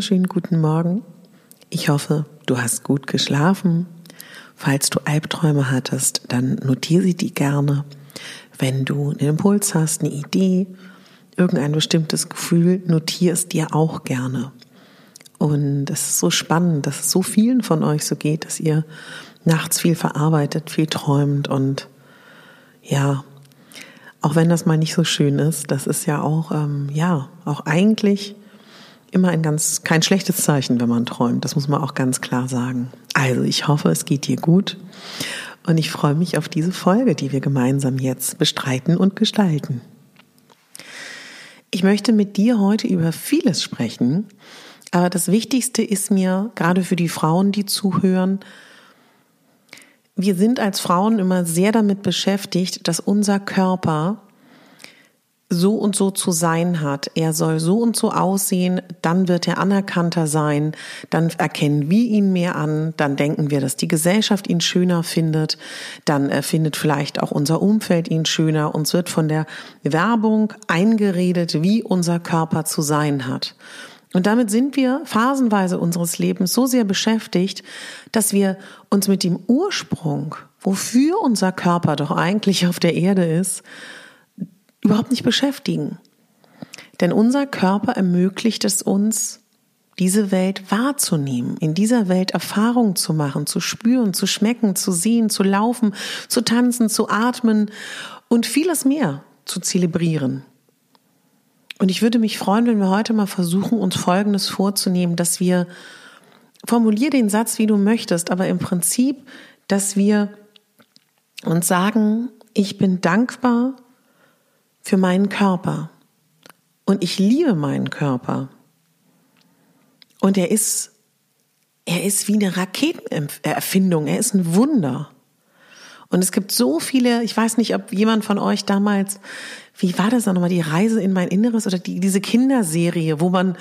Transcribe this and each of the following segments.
Wunderschönen guten Morgen. Ich hoffe, du hast gut geschlafen. Falls du Albträume hattest, dann notiere sie die gerne. Wenn du einen Impuls hast, eine Idee, irgendein bestimmtes Gefühl, notiere es dir auch gerne. Und es ist so spannend, dass es so vielen von euch so geht, dass ihr nachts viel verarbeitet, viel träumt und ja, auch wenn das mal nicht so schön ist, das ist ja auch, ähm, ja, auch eigentlich immer ein ganz, kein schlechtes Zeichen, wenn man träumt. Das muss man auch ganz klar sagen. Also ich hoffe, es geht dir gut. Und ich freue mich auf diese Folge, die wir gemeinsam jetzt bestreiten und gestalten. Ich möchte mit dir heute über vieles sprechen, aber das Wichtigste ist mir, gerade für die Frauen, die zuhören, wir sind als Frauen immer sehr damit beschäftigt, dass unser Körper so und so zu sein hat. Er soll so und so aussehen, dann wird er anerkannter sein, dann erkennen wir ihn mehr an, dann denken wir, dass die Gesellschaft ihn schöner findet, dann findet vielleicht auch unser Umfeld ihn schöner. Uns wird von der Werbung eingeredet, wie unser Körper zu sein hat. Und damit sind wir phasenweise unseres Lebens so sehr beschäftigt, dass wir uns mit dem Ursprung, wofür unser Körper doch eigentlich auf der Erde ist, überhaupt nicht beschäftigen. Denn unser Körper ermöglicht es uns, diese Welt wahrzunehmen, in dieser Welt Erfahrungen zu machen, zu spüren, zu schmecken, zu sehen, zu laufen, zu tanzen, zu atmen und vieles mehr zu zelebrieren. Und ich würde mich freuen, wenn wir heute mal versuchen, uns Folgendes vorzunehmen, dass wir, formulier den Satz, wie du möchtest, aber im Prinzip, dass wir uns sagen, ich bin dankbar für meinen Körper. Und ich liebe meinen Körper. Und er ist, er ist wie eine Raketenerfindung. Er ist ein Wunder. Und es gibt so viele, ich weiß nicht, ob jemand von euch damals, wie war das nochmal, die Reise in mein Inneres oder die, diese Kinderserie, wo man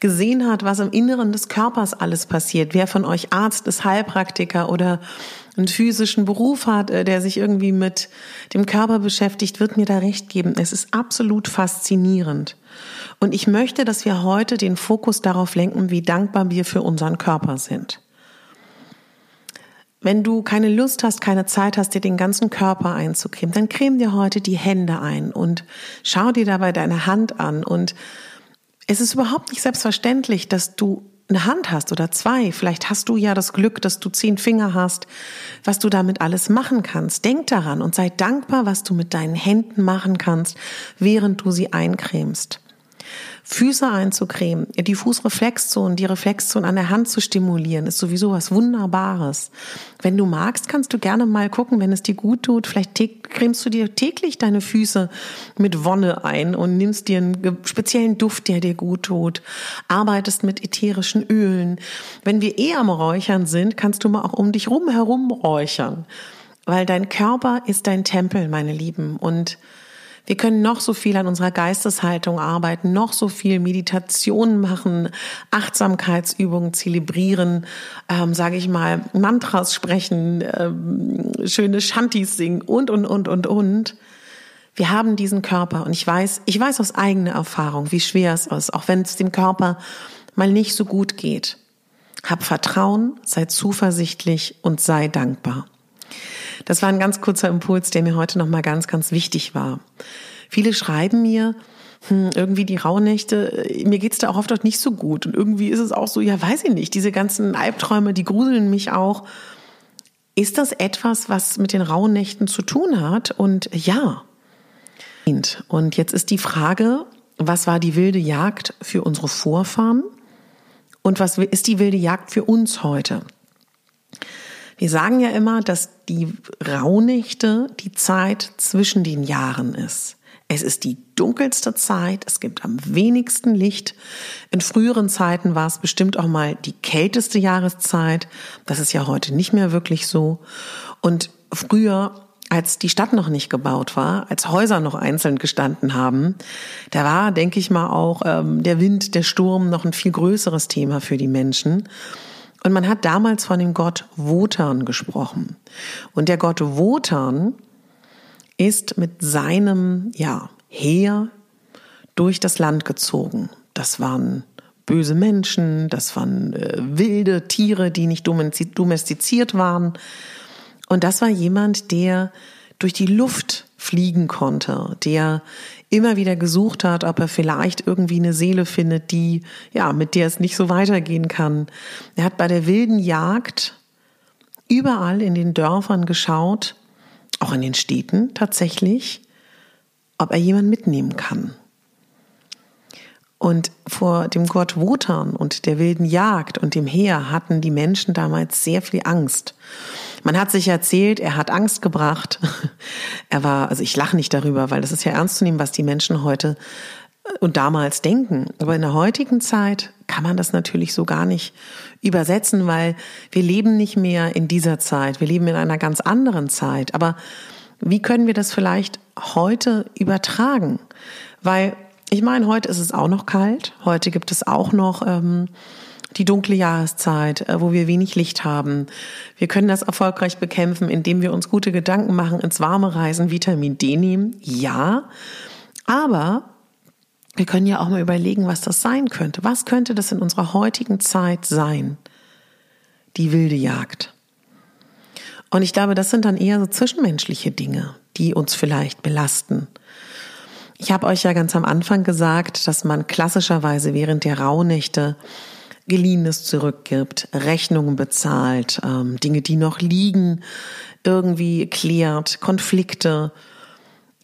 gesehen hat, was im Inneren des Körpers alles passiert. Wer von euch Arzt ist, Heilpraktiker oder einen physischen Beruf hat, äh, der sich irgendwie mit dem Körper beschäftigt, wird mir da recht geben. Es ist absolut faszinierend. Und ich möchte, dass wir heute den Fokus darauf lenken, wie dankbar wir für unseren Körper sind. Wenn du keine Lust hast, keine Zeit hast, dir den ganzen Körper einzucremen, dann creme dir heute die Hände ein und schau dir dabei deine Hand an. Und es ist überhaupt nicht selbstverständlich, dass du eine Hand hast oder zwei, vielleicht hast du ja das Glück, dass du zehn Finger hast, was du damit alles machen kannst. Denk daran und sei dankbar, was du mit deinen Händen machen kannst, während du sie eincremst. Füße einzucremen, die Fußreflexzone, die Reflexzone an der Hand zu stimulieren, ist sowieso was Wunderbares. Wenn du magst, kannst du gerne mal gucken, wenn es dir gut tut. Vielleicht cremst du dir täglich deine Füße mit Wonne ein und nimmst dir einen speziellen Duft, der dir gut tut. Arbeitest mit ätherischen Ölen. Wenn wir eh am Räuchern sind, kannst du mal auch um dich rum herum räuchern. Weil dein Körper ist dein Tempel, meine Lieben. Und Wir können noch so viel an unserer Geisteshaltung arbeiten, noch so viel Meditation machen, Achtsamkeitsübungen zelebrieren, ähm, sage ich mal, Mantras sprechen, ähm, schöne Shantis singen und, und, und, und, und. Wir haben diesen Körper und ich weiß, ich weiß aus eigener Erfahrung, wie schwer es ist, auch wenn es dem Körper mal nicht so gut geht. Hab Vertrauen, sei zuversichtlich und sei dankbar. Das war ein ganz kurzer Impuls, der mir heute nochmal ganz, ganz wichtig war. Viele schreiben mir, hm, irgendwie die Rauhnächte, mir geht's da auch oft nicht so gut. Und irgendwie ist es auch so, ja, weiß ich nicht, diese ganzen Albträume, die gruseln mich auch. Ist das etwas, was mit den Rauhnächten zu tun hat? Und ja. Und jetzt ist die Frage, was war die wilde Jagd für unsere Vorfahren? Und was ist die wilde Jagd für uns heute? Wir sagen ja immer, dass die Rauhnächte die Zeit zwischen den Jahren ist. Es ist die dunkelste Zeit, es gibt am wenigsten Licht. In früheren Zeiten war es bestimmt auch mal die kälteste Jahreszeit. Das ist ja heute nicht mehr wirklich so. Und früher als die Stadt noch nicht gebaut war, als Häuser noch einzeln gestanden haben, da war, denke ich mal, auch ähm, der Wind, der Sturm noch ein viel größeres Thema für die Menschen. Und man hat damals von dem Gott Wotan gesprochen. Und der Gott Wotan ist mit seinem, ja, Heer durch das Land gezogen. Das waren böse Menschen, das waren äh, wilde Tiere, die nicht domestiziert waren. Und das war jemand, der durch die Luft fliegen konnte, der immer wieder gesucht hat, ob er vielleicht irgendwie eine Seele findet, die, ja, mit der es nicht so weitergehen kann. Er hat bei der wilden Jagd überall in den Dörfern geschaut, auch in den Städten tatsächlich, ob er jemanden mitnehmen kann. Und vor dem Gott Wotan und der wilden Jagd und dem Heer hatten die Menschen damals sehr viel Angst. Man hat sich erzählt, er hat Angst gebracht. Er war, also ich lache nicht darüber, weil das ist ja ernst zu nehmen, was die Menschen heute äh, und damals denken. Aber in der heutigen Zeit kann man das natürlich so gar nicht übersetzen, weil wir leben nicht mehr in dieser Zeit. Wir leben in einer ganz anderen Zeit. Aber wie können wir das vielleicht heute übertragen? Weil ich meine, heute ist es auch noch kalt. Heute gibt es auch noch ähm, die dunkle Jahreszeit, äh, wo wir wenig Licht haben. Wir können das erfolgreich bekämpfen, indem wir uns gute Gedanken machen, ins Warme reisen, Vitamin D nehmen. Ja, aber wir können ja auch mal überlegen, was das sein könnte. Was könnte das in unserer heutigen Zeit sein? Die wilde Jagd. Und ich glaube, das sind dann eher so zwischenmenschliche Dinge, die uns vielleicht belasten. Ich habe euch ja ganz am Anfang gesagt, dass man klassischerweise während der Rauhnächte Geliehenes zurückgibt, Rechnungen bezahlt, ähm, Dinge, die noch liegen, irgendwie klärt, Konflikte.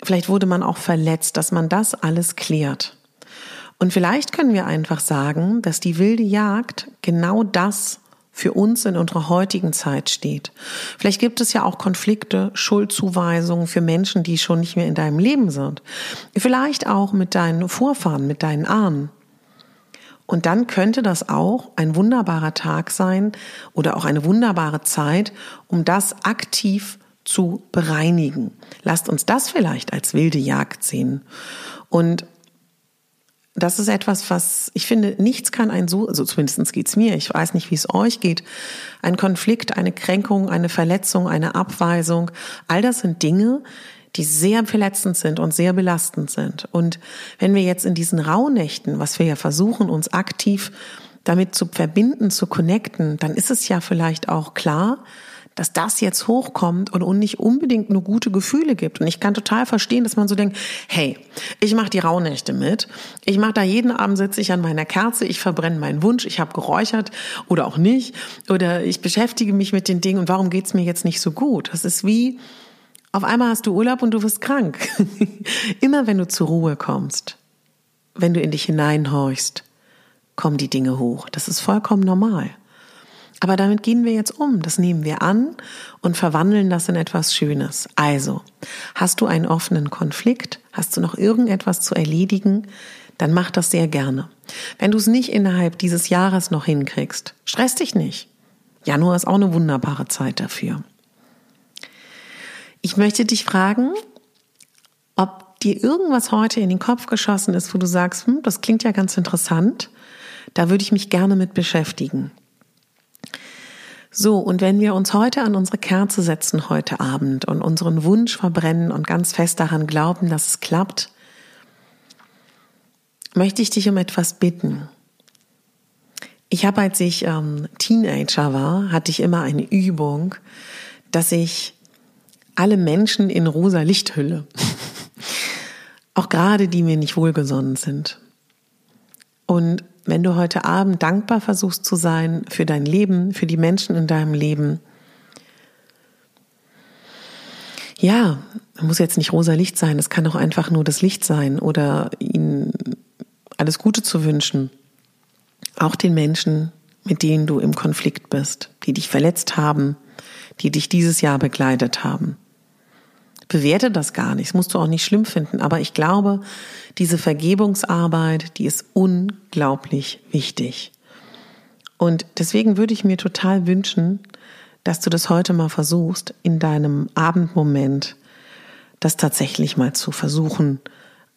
Vielleicht wurde man auch verletzt, dass man das alles klärt. Und vielleicht können wir einfach sagen, dass die wilde Jagd genau das für uns in unserer heutigen Zeit steht. Vielleicht gibt es ja auch Konflikte, Schuldzuweisungen für Menschen, die schon nicht mehr in deinem Leben sind. Vielleicht auch mit deinen Vorfahren, mit deinen Ahnen. Und dann könnte das auch ein wunderbarer Tag sein oder auch eine wunderbare Zeit, um das aktiv zu bereinigen. Lasst uns das vielleicht als wilde Jagd sehen. Und das ist etwas, was ich finde, nichts kann ein so, also zumindest geht's mir, ich weiß nicht, wie es euch geht, ein Konflikt, eine Kränkung, eine Verletzung, eine Abweisung, all das sind Dinge, die sehr verletzend sind und sehr belastend sind. Und wenn wir jetzt in diesen Rauhnächten, was wir ja versuchen, uns aktiv damit zu verbinden, zu connecten, dann ist es ja vielleicht auch klar, dass das jetzt hochkommt und, nicht unbedingt nur gute Gefühle gibt. Und ich kann total verstehen, dass man so denkt, hey, ich mache die Rauhnächte mit. Ich mache da jeden Abend sitze ich an meiner Kerze, ich verbrenne meinen Wunsch, ich habe geräuchert oder auch nicht. Oder ich beschäftige mich mit den Dingen und warum geht's mir jetzt nicht so gut? Das ist wie, auf einmal hast du Urlaub und du wirst krank. Immer wenn du zur Ruhe kommst, wenn du in dich hineinhorchst, kommen die Dinge hoch. Das ist vollkommen normal. Aber damit gehen wir jetzt um. Das nehmen wir an und verwandeln das in etwas Schönes. Also, hast du einen offenen Konflikt? Hast du noch irgendetwas zu erledigen? Dann mach das sehr gerne. Wenn du es nicht innerhalb dieses Jahres noch hinkriegst, stress dich nicht. Januar ist auch eine wunderbare Zeit dafür. Ich möchte dich fragen, ob dir irgendwas heute in den Kopf geschossen ist, wo du sagst, hm, das klingt ja ganz interessant, da würde ich mich gerne mit beschäftigen. So, und wenn wir uns heute an unsere Kerze setzen heute Abend und unseren Wunsch verbrennen und ganz fest daran glauben, dass es klappt, möchte ich dich um etwas bitten. Ich habe, als ich ähm, Teenager war, hatte ich immer eine Übung, dass ich alle Menschen in rosa Lichthülle, auch gerade die mir nicht wohlgesonnen sind. Und wenn du heute Abend dankbar versuchst zu sein für dein Leben, für die Menschen in deinem Leben, ja, muss jetzt nicht rosa Licht sein, es kann auch einfach nur das Licht sein oder ihnen alles Gute zu wünschen. Auch den Menschen, mit denen du im Konflikt bist, die dich verletzt haben, die dich dieses Jahr begleitet haben. Bewerte das gar nicht, das musst du auch nicht schlimm finden, aber ich glaube, diese Vergebungsarbeit, die ist unglaublich wichtig. Und deswegen würde ich mir total wünschen, dass du das heute mal versuchst, in deinem Abendmoment das tatsächlich mal zu versuchen,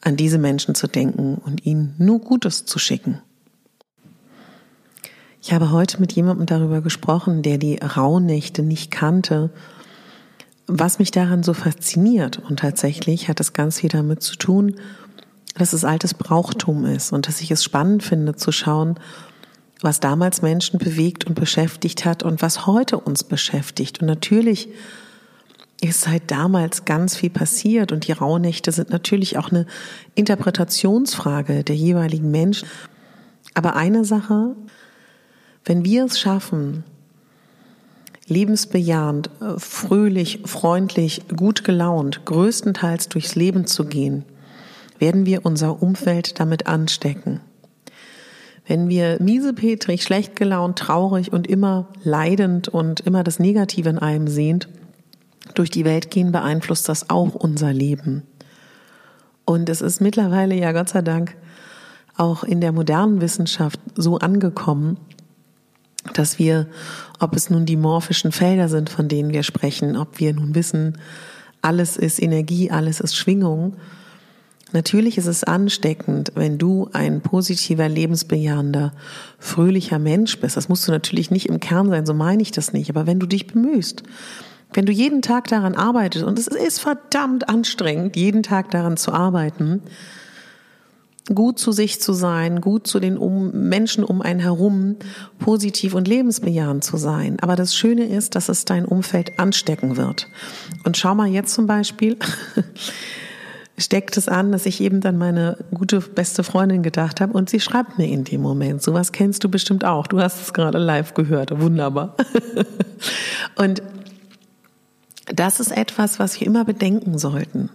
an diese Menschen zu denken und ihnen nur Gutes zu schicken. Ich habe heute mit jemandem darüber gesprochen, der die Rauhnächte nicht kannte, was mich daran so fasziniert. Und tatsächlich hat es ganz viel damit zu tun, dass es altes Brauchtum ist und dass ich es spannend finde zu schauen, was damals Menschen bewegt und beschäftigt hat und was heute uns beschäftigt. Und natürlich ist seit damals ganz viel passiert und die Rauhnächte sind natürlich auch eine Interpretationsfrage der jeweiligen Menschen. Aber eine Sache, wenn wir es schaffen, lebensbejahend, äh, fröhlich, freundlich, gut gelaunt, größtenteils durchs Leben zu gehen, werden wir unser Umfeld damit anstecken. Wenn wir miesepetrig, schlecht gelaunt, traurig und immer leidend und immer das Negative in einem sehend durch die Welt gehen, beeinflusst das auch unser Leben. Und es ist mittlerweile ja Gott sei Dank auch in der modernen Wissenschaft so angekommen, dass wir, ob es nun die morphischen Felder sind, von denen wir sprechen, ob wir nun wissen, alles ist Energie, alles ist Schwingung. Natürlich ist es ansteckend, wenn du ein positiver, lebensbejahender, fröhlicher Mensch bist. Das musst du natürlich nicht im Kern sein, so meine ich das nicht. Aber wenn du dich bemühst, wenn du jeden Tag daran arbeitest, und es ist verdammt anstrengend, jeden Tag daran zu arbeiten, gut zu sich zu sein, gut zu den um Menschen um einen herum, positiv und lebensbejahend zu sein. Aber das Schöne ist, dass es dein Umfeld anstecken wird. Und schau mal jetzt zum Beispiel, steckt es an, dass ich eben dann meine gute beste Freundin gedacht habe und sie schreibt mir in dem Moment. Sowas kennst du bestimmt auch. Du hast es gerade live gehört. Wunderbar. und das ist etwas, was wir immer bedenken sollten.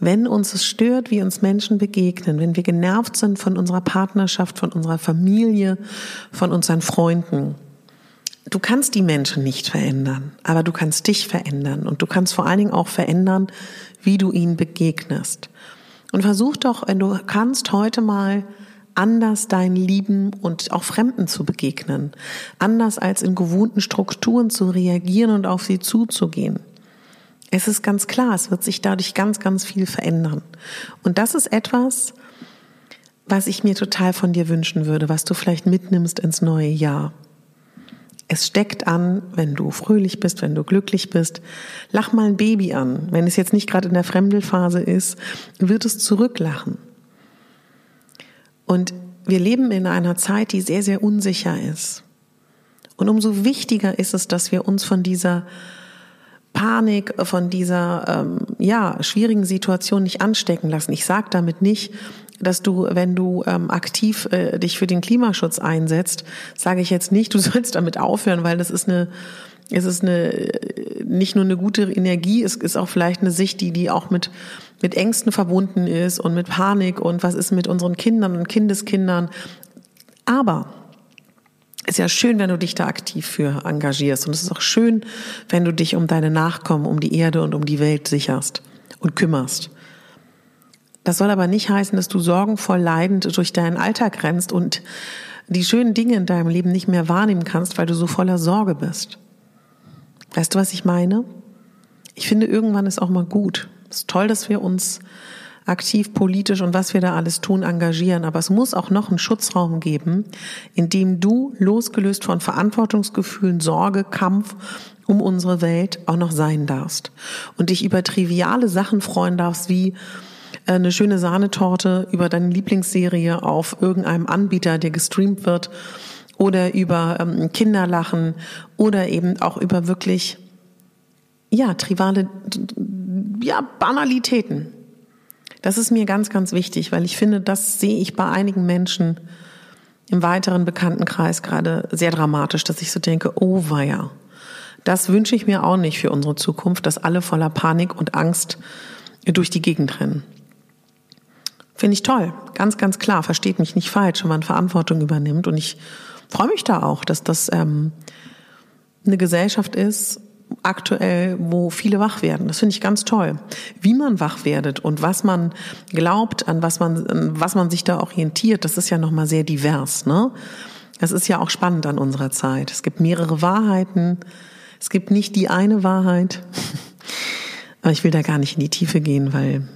Wenn uns es stört, wie uns Menschen begegnen, wenn wir genervt sind von unserer Partnerschaft, von unserer Familie, von unseren Freunden, du kannst die Menschen nicht verändern, aber du kannst dich verändern und du kannst vor allen Dingen auch verändern, wie du ihnen begegnest. Und versuch doch, wenn du kannst, heute mal anders deinen Lieben und auch Fremden zu begegnen, anders als in gewohnten Strukturen zu reagieren und auf sie zuzugehen. Es ist ganz klar, es wird sich dadurch ganz, ganz viel verändern. Und das ist etwas, was ich mir total von dir wünschen würde, was du vielleicht mitnimmst ins neue Jahr. Es steckt an, wenn du fröhlich bist, wenn du glücklich bist. Lach mal ein Baby an. Wenn es jetzt nicht gerade in der Fremdelphase ist, wird es zurücklachen. Und wir leben in einer Zeit, die sehr, sehr unsicher ist. Und umso wichtiger ist es, dass wir uns von dieser Panik, von dieser ähm, ja schwierigen Situation nicht anstecken lassen. Ich sage damit nicht, dass du, wenn du ähm, aktiv äh, dich für den Klimaschutz einsetzt, sage ich jetzt nicht, du sollst damit aufhören, weil das ist eine es ist eine nicht nur eine gute Energie, es ist auch vielleicht eine Sicht, die die auch mit mit Ängsten verbunden ist und mit Panik und was ist mit unseren Kindern und Kindeskindern. Aber ist ja schön, wenn du dich da aktiv für engagierst. Und es ist auch schön, wenn du dich um deine Nachkommen, um die Erde und um die Welt sicherst und kümmerst. Das soll aber nicht heißen, dass du sorgenvoll leidend durch deinen Alltag rennst und die schönen Dinge in deinem Leben nicht mehr wahrnehmen kannst, weil du so voller Sorge bist. Weißt du, was ich meine? Ich finde, irgendwann ist auch mal gut. Es ist toll, dass wir uns aktiv politisch und was wir da alles tun, engagieren. Aber es muss auch noch einen Schutzraum geben, in dem du, losgelöst von Verantwortungsgefühlen, Sorge, Kampf um unsere Welt, auch noch sein darfst. Und dich über triviale Sachen freuen darfst, wie äh, eine schöne Sahnetorte über deine Lieblingsserie auf irgendeinem Anbieter, der gestreamt wird, oder über ähm, Kinderlachen oder eben auch über wirklich ja triviale ja Banalitäten. Das ist mir ganz, ganz wichtig, weil ich finde, das sehe ich bei einigen Menschen im weiteren Bekanntenkreis gerade sehr dramatisch, dass ich so denke, oh weia, das wünsche ich mir auch nicht für unsere Zukunft, dass alle voller Panik und Angst durch die Gegend rennen. Finde ich toll, ganz, ganz klar, versteht mich nicht falsch, wenn man Verantwortung übernimmt. Und ich freue mich da auch, dass das ähm, eine Gesellschaft ist, aktuell, wo viele wach werden. Das finde ich ganz toll. Wie man wach werdet und was man glaubt, an was man, an was man sich da orientiert, das ist ja nochmal sehr divers, ne? Das ist ja auch spannend an unserer Zeit. Es gibt mehrere Wahrheiten. Es gibt nicht die eine Wahrheit. Aber ich will da gar nicht in die Tiefe gehen, weil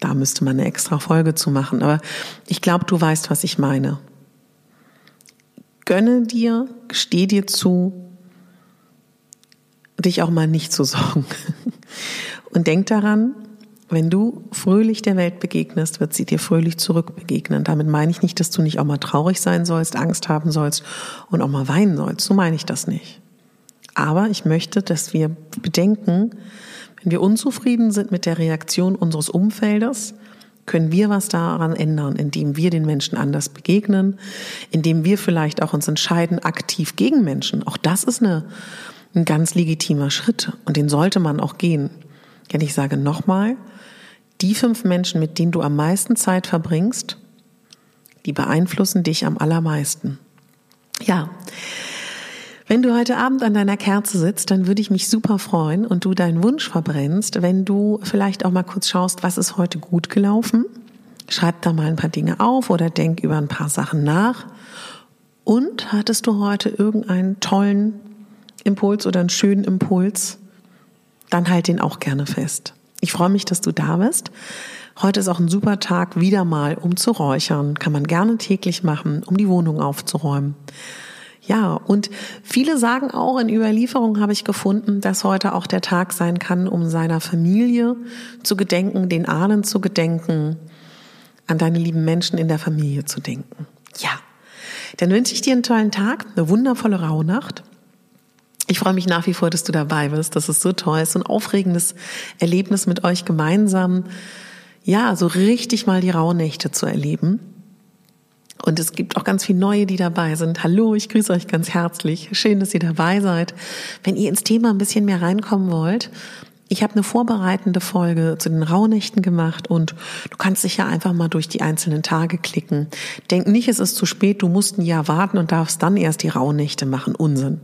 da müsste man eine extra Folge zu machen. Aber ich glaube, du weißt, was ich meine. Gönne dir, steh dir zu, dich auch mal nicht zu sorgen. Und denk daran, wenn du fröhlich der Welt begegnest, wird sie dir fröhlich zurück begegnen. Damit meine ich nicht, dass du nicht auch mal traurig sein sollst, Angst haben sollst und auch mal weinen sollst. So meine ich das nicht. Aber ich möchte, dass wir bedenken, wenn wir unzufrieden sind mit der Reaktion unseres Umfeldes, können wir was daran ändern, indem wir den Menschen anders begegnen, indem wir vielleicht auch uns entscheiden, aktiv gegen Menschen. Auch das ist eine ein ganz legitimer Schritt und den sollte man auch gehen. Denn ich sage nochmal, die fünf Menschen, mit denen du am meisten Zeit verbringst, die beeinflussen dich am allermeisten. Ja, wenn du heute Abend an deiner Kerze sitzt, dann würde ich mich super freuen und du deinen Wunsch verbrennst, wenn du vielleicht auch mal kurz schaust, was ist heute gut gelaufen. Schreib da mal ein paar Dinge auf oder denk über ein paar Sachen nach. Und hattest du heute irgendeinen tollen Impuls oder einen schönen Impuls, dann halt den auch gerne fest. Ich freue mich, dass du da bist. Heute ist auch ein super Tag, wieder mal um zu räuchern. Kann man gerne täglich machen, um die Wohnung aufzuräumen. Ja, und viele sagen auch, in Überlieferungen habe ich gefunden, dass heute auch der Tag sein kann, um seiner Familie zu gedenken, den Ahnen zu gedenken, an deine lieben Menschen in der Familie zu denken. Ja, dann wünsche ich dir einen tollen Tag, eine wundervolle Rauhnacht. Ich freue mich nach wie vor, dass du dabei bist. Das ist so toll. Es ist ein aufregendes Erlebnis mit euch gemeinsam. Ja, so richtig mal die Rauhnächte zu erleben. Und es gibt auch ganz viele neue, die dabei sind. Hallo, ich grüße euch ganz herzlich. Schön, dass ihr dabei seid. Wenn ihr ins Thema ein bisschen mehr reinkommen wollt, ich habe eine vorbereitende Folge zu den Rauhnächten gemacht und du kannst dich ja einfach mal durch die einzelnen Tage klicken. Denk nicht, es ist zu spät, du musst ein Jahr warten und darfst dann erst die Rauhnächte machen. Unsinn.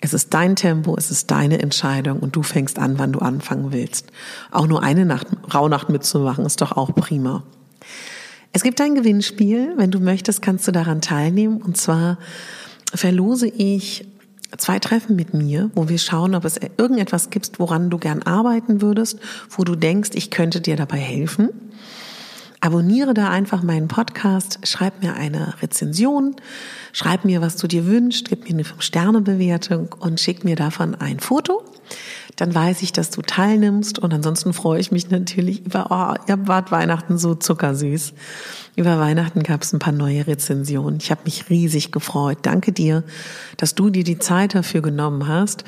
Es ist dein Tempo, es ist deine Entscheidung und du fängst an, wann du anfangen willst. Auch nur eine Nacht, Rauhnacht mitzumachen, ist doch auch prima. Es gibt ein Gewinnspiel. Wenn du möchtest, kannst du daran teilnehmen. Und zwar verlose ich zwei Treffen mit mir, wo wir schauen, ob es irgendetwas gibt, woran du gern arbeiten würdest, wo du denkst, ich könnte dir dabei helfen. Abonniere da einfach meinen Podcast, schreib mir eine Rezension, schreib mir, was du dir wünschst, gib mir eine 5-Sterne-Bewertung und schick mir davon ein Foto. Dann weiß ich, dass du teilnimmst und ansonsten freue ich mich natürlich über, oh, ihr wart Weihnachten so zuckersüß. Über Weihnachten gab es ein paar neue Rezensionen. Ich habe mich riesig gefreut. Danke dir, dass du dir die Zeit dafür genommen hast.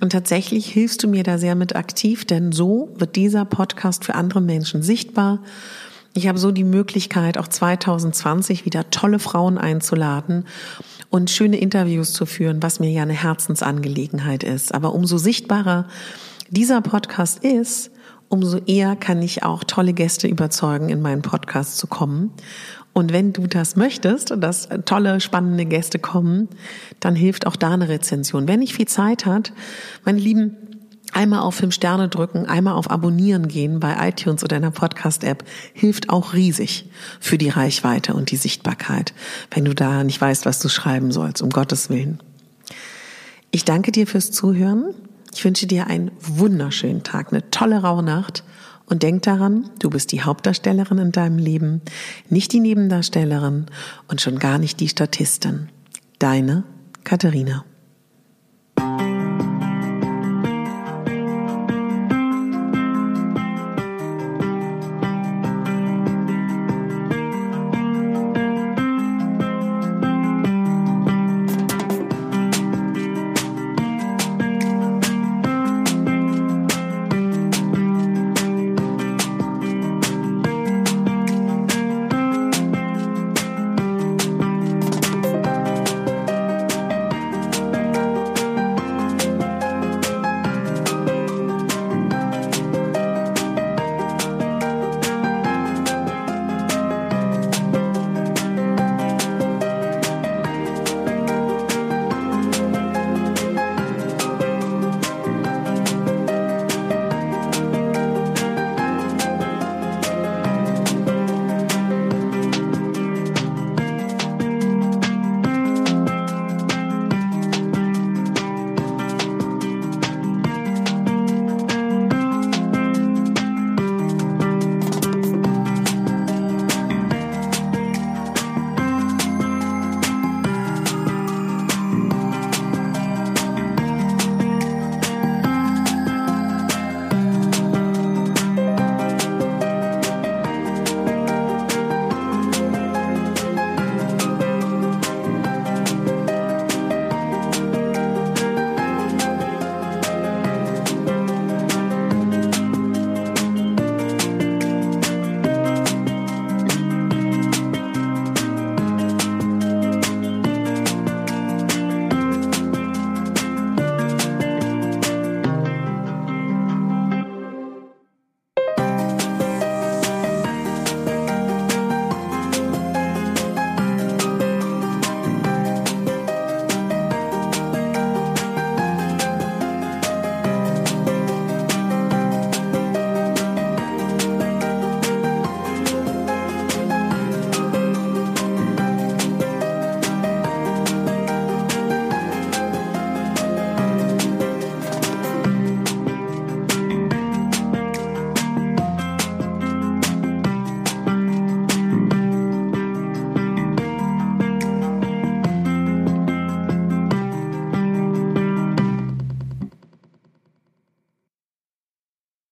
Und tatsächlich hilfst du mir da sehr mit aktiv, denn so wird dieser Podcast für andere Menschen sichtbar ich habe so die Möglichkeit, auch 2020 wieder tolle Frauen einzuladen und schöne Interviews zu führen, was mir ja eine Herzensangelegenheit ist. Aber umso sichtbarer dieser Podcast ist, umso eher kann ich auch tolle Gäste überzeugen, in meinen Podcast zu kommen. Und wenn du das möchtest, dass tolle, spannende Gäste kommen, dann hilft auch da eine Rezension. Wer nicht viel Zeit hat, meine Lieben, Einmal auf fünf Sterne drücken, einmal auf Abonnieren gehen bei iTunes oder in der Podcast-App hilft auch riesig für die Reichweite und die Sichtbarkeit, wenn du da nicht weißt, was du schreiben sollst, um Gottes Willen. Ich danke dir fürs Zuhören. Ich wünsche dir einen wunderschönen Tag, eine tolle Rauhnacht Und denk daran, du bist die Hauptdarstellerin in deinem Leben, nicht die Nebendarstellerin und schon gar nicht die Statistin. Deine Katharina.